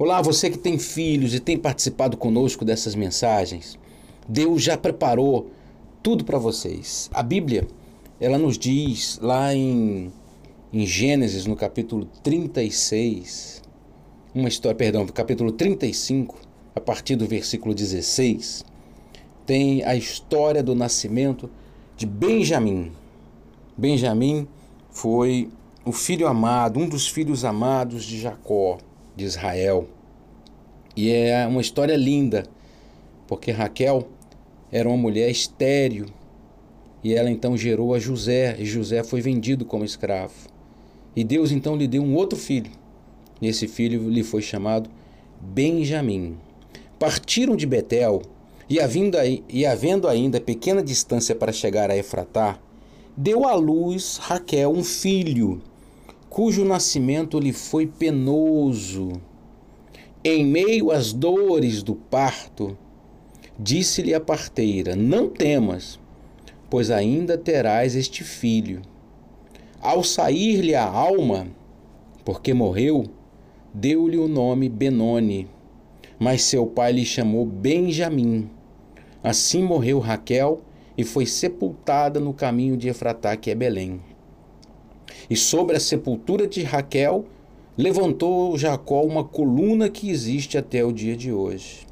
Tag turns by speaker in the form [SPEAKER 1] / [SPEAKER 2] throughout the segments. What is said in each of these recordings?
[SPEAKER 1] Olá, você que tem filhos e tem participado conosco dessas mensagens. Deus já preparou tudo para vocês. A Bíblia, ela nos diz lá em, em Gênesis, no capítulo 36, uma história, perdão, capítulo 35, a partir do versículo 16, tem a história do nascimento de Benjamim. Benjamim foi o filho amado, um dos filhos amados de Jacó de Israel. E é uma história linda, porque Raquel era uma mulher estéril e ela então gerou a José, e José foi vendido como escravo. E Deus então lhe deu um outro filho, e esse filho lhe foi chamado Benjamim. Partiram de Betel, e havendo, e havendo ainda pequena distância para chegar a Efratá, deu à luz Raquel um filho, cujo nascimento lhe foi penoso. Em meio às dores do parto, disse-lhe a parteira: Não temas, pois ainda terás este filho. Ao sair-lhe a alma, porque morreu, deu-lhe o nome Benoni, mas seu pai lhe chamou Benjamim. Assim morreu Raquel e foi sepultada no caminho de Efratá, que é Belém. E sobre a sepultura de Raquel levantou Jacó uma coluna que existe até o dia de hoje.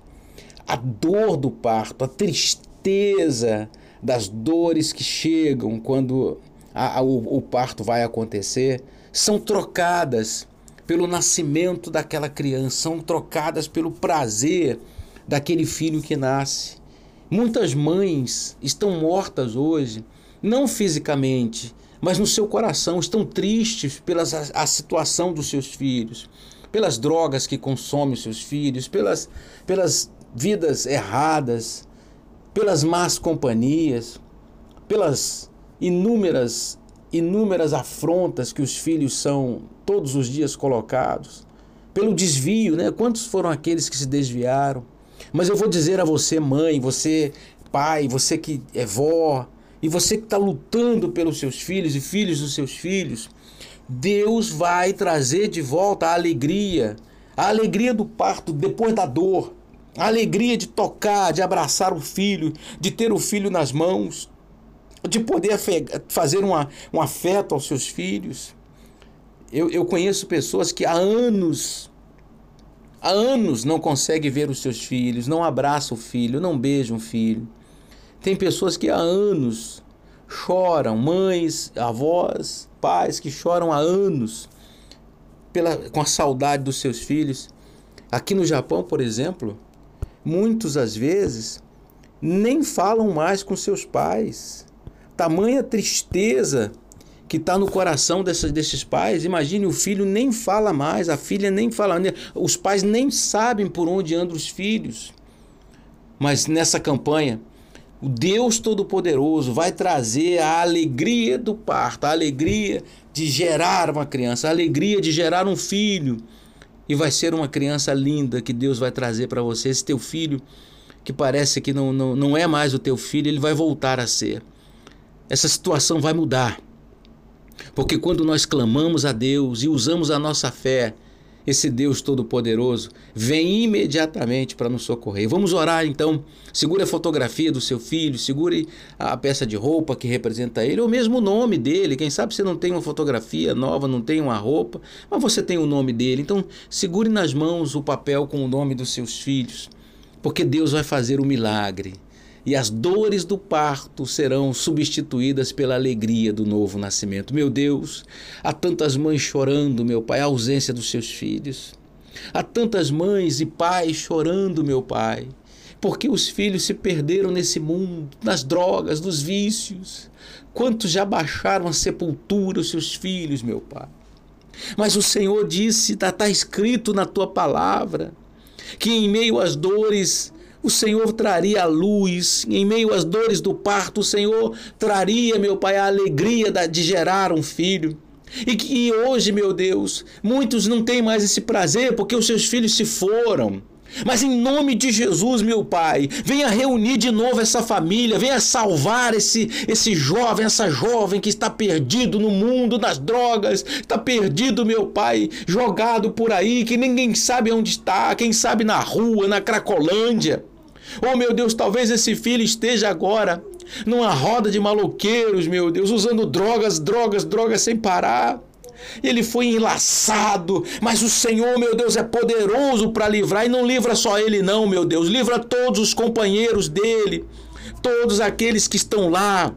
[SPEAKER 1] A dor do parto, a tristeza das dores que chegam quando a, a, o, o parto vai acontecer, são trocadas pelo nascimento daquela criança, são trocadas pelo prazer daquele filho que nasce. Muitas mães estão mortas hoje, não fisicamente, mas no seu coração estão tristes pela a situação dos seus filhos, pelas drogas que consomem os seus filhos, pelas, pelas vidas erradas, pelas más companhias, pelas inúmeras inúmeras afrontas que os filhos são todos os dias colocados, pelo desvio, né? Quantos foram aqueles que se desviaram? Mas eu vou dizer a você, mãe, você pai, você que é vó, e você que está lutando pelos seus filhos e filhos dos seus filhos, Deus vai trazer de volta a alegria, a alegria do parto depois da dor, a alegria de tocar, de abraçar o filho, de ter o filho nas mãos, de poder fazer uma, um afeto aos seus filhos. Eu, eu conheço pessoas que há anos, há anos não conseguem ver os seus filhos, não abraçam o filho, não beijam o filho. Tem pessoas que há anos choram, mães, avós, pais que choram há anos pela, com a saudade dos seus filhos. Aqui no Japão, por exemplo, muitos às vezes nem falam mais com seus pais. Tamanha tristeza que está no coração dessas, desses pais. Imagine, o filho nem fala mais, a filha nem fala, os pais nem sabem por onde andam os filhos. Mas nessa campanha, o Deus Todo-Poderoso vai trazer a alegria do parto, a alegria de gerar uma criança, a alegria de gerar um filho. E vai ser uma criança linda que Deus vai trazer para você. Esse teu filho, que parece que não, não, não é mais o teu filho, ele vai voltar a ser. Essa situação vai mudar. Porque quando nós clamamos a Deus e usamos a nossa fé, esse Deus Todo-Poderoso vem imediatamente para nos socorrer. Vamos orar então. Segure a fotografia do seu filho, segure a peça de roupa que representa ele, ou mesmo o nome dele. Quem sabe você não tem uma fotografia nova, não tem uma roupa, mas você tem o nome dele. Então, segure nas mãos o papel com o nome dos seus filhos, porque Deus vai fazer o milagre e as dores do parto serão substituídas pela alegria do novo nascimento. Meu Deus, há tantas mães chorando, meu Pai, a ausência dos seus filhos. Há tantas mães e pais chorando, meu Pai, porque os filhos se perderam nesse mundo, nas drogas, nos vícios. Quantos já baixaram a sepultura os seus filhos, meu Pai? Mas o Senhor disse, está escrito na tua palavra, que em meio às dores o Senhor traria a luz, em meio às dores do parto, o Senhor traria, meu Pai, a alegria de gerar um filho. E que hoje, meu Deus, muitos não têm mais esse prazer porque os seus filhos se foram. Mas em nome de Jesus, meu Pai, venha reunir de novo essa família, venha salvar esse, esse jovem, essa jovem que está perdido no mundo das drogas, está perdido, meu Pai, jogado por aí, que ninguém sabe onde está, quem sabe na rua, na Cracolândia. Oh, meu Deus, talvez esse filho esteja agora numa roda de maloqueiros, meu Deus, usando drogas, drogas, drogas sem parar ele foi enlaçado, mas o Senhor, meu Deus, é poderoso para livrar e não livra só ele, não, meu Deus, livra todos os companheiros dele, todos aqueles que estão lá.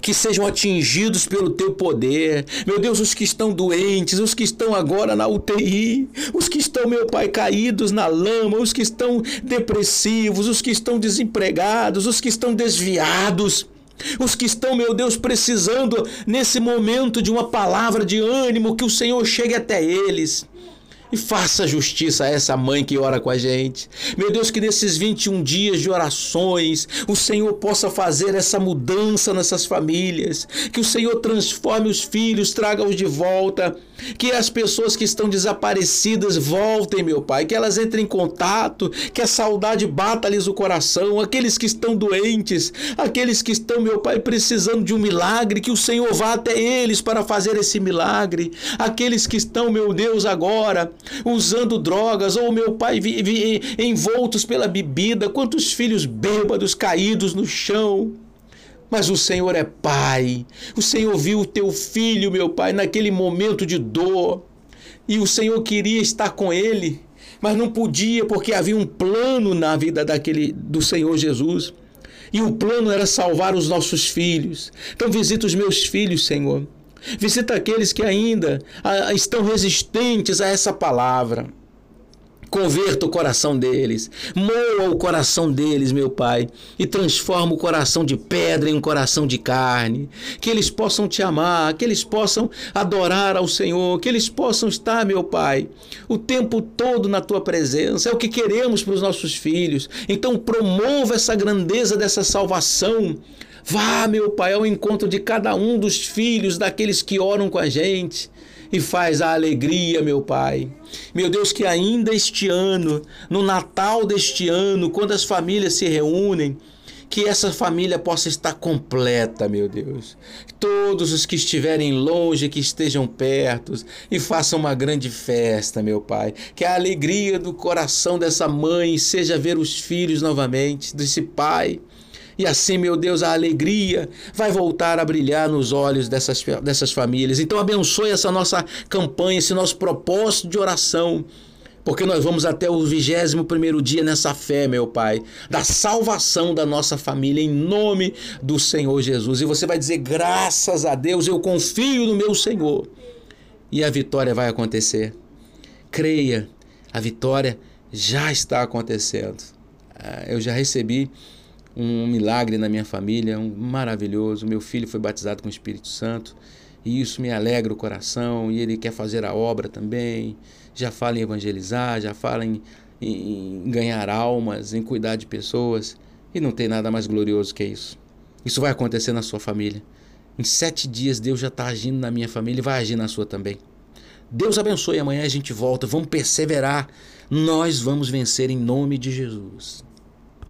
[SPEAKER 1] Que sejam atingidos pelo teu poder, meu Deus, os que estão doentes, os que estão agora na UTI, os que estão, meu Pai, caídos na lama, os que estão depressivos, os que estão desempregados, os que estão desviados. Os que estão, meu Deus, precisando nesse momento de uma palavra de ânimo, que o Senhor chegue até eles. E faça justiça a essa mãe que ora com a gente. Meu Deus, que nesses 21 dias de orações, o Senhor possa fazer essa mudança nessas famílias. Que o Senhor transforme os filhos, traga-os de volta. Que as pessoas que estão desaparecidas voltem, meu Pai. Que elas entrem em contato. Que a saudade bata-lhes o coração. Aqueles que estão doentes, aqueles que estão, meu Pai, precisando de um milagre. Que o Senhor vá até eles para fazer esse milagre. Aqueles que estão, meu Deus, agora usando drogas, ou meu pai vi, vi, envoltos pela bebida, quantos filhos bêbados caídos no chão. Mas o Senhor é Pai. O Senhor viu o teu filho, meu Pai, naquele momento de dor. E o Senhor queria estar com ele, mas não podia porque havia um plano na vida daquele do Senhor Jesus. E o plano era salvar os nossos filhos. Então visita os meus filhos, Senhor. Visita aqueles que ainda ah, estão resistentes a essa palavra. Converta o coração deles, moa o coração deles, meu Pai, e transforma o coração de pedra em um coração de carne. Que eles possam te amar, que eles possam adorar ao Senhor, que eles possam estar, meu Pai, o tempo todo na tua presença. É o que queremos para os nossos filhos. Então, promova essa grandeza dessa salvação Vá, meu Pai, ao encontro de cada um dos filhos daqueles que oram com a gente e faz a alegria, meu Pai. Meu Deus, que ainda este ano, no Natal deste ano, quando as famílias se reúnem, que essa família possa estar completa, meu Deus. Todos os que estiverem longe, que estejam perto e façam uma grande festa, meu Pai. Que a alegria do coração dessa mãe seja ver os filhos novamente, desse pai e assim, meu Deus, a alegria vai voltar a brilhar nos olhos dessas, dessas famílias. Então, abençoe essa nossa campanha, esse nosso propósito de oração. Porque nós vamos até o vigésimo primeiro dia nessa fé, meu Pai, da salvação da nossa família, em nome do Senhor Jesus. E você vai dizer, graças a Deus, eu confio no meu Senhor. E a vitória vai acontecer. Creia, a vitória já está acontecendo. Ah, eu já recebi um milagre na minha família, um maravilhoso. Meu filho foi batizado com o Espírito Santo e isso me alegra o coração. E ele quer fazer a obra também. Já fala em evangelizar, já fala em, em, em ganhar almas, em cuidar de pessoas. E não tem nada mais glorioso que isso. Isso vai acontecer na sua família. Em sete dias Deus já está agindo na minha família e vai agir na sua também. Deus abençoe. Amanhã a gente volta. Vamos perseverar. Nós vamos vencer em nome de Jesus.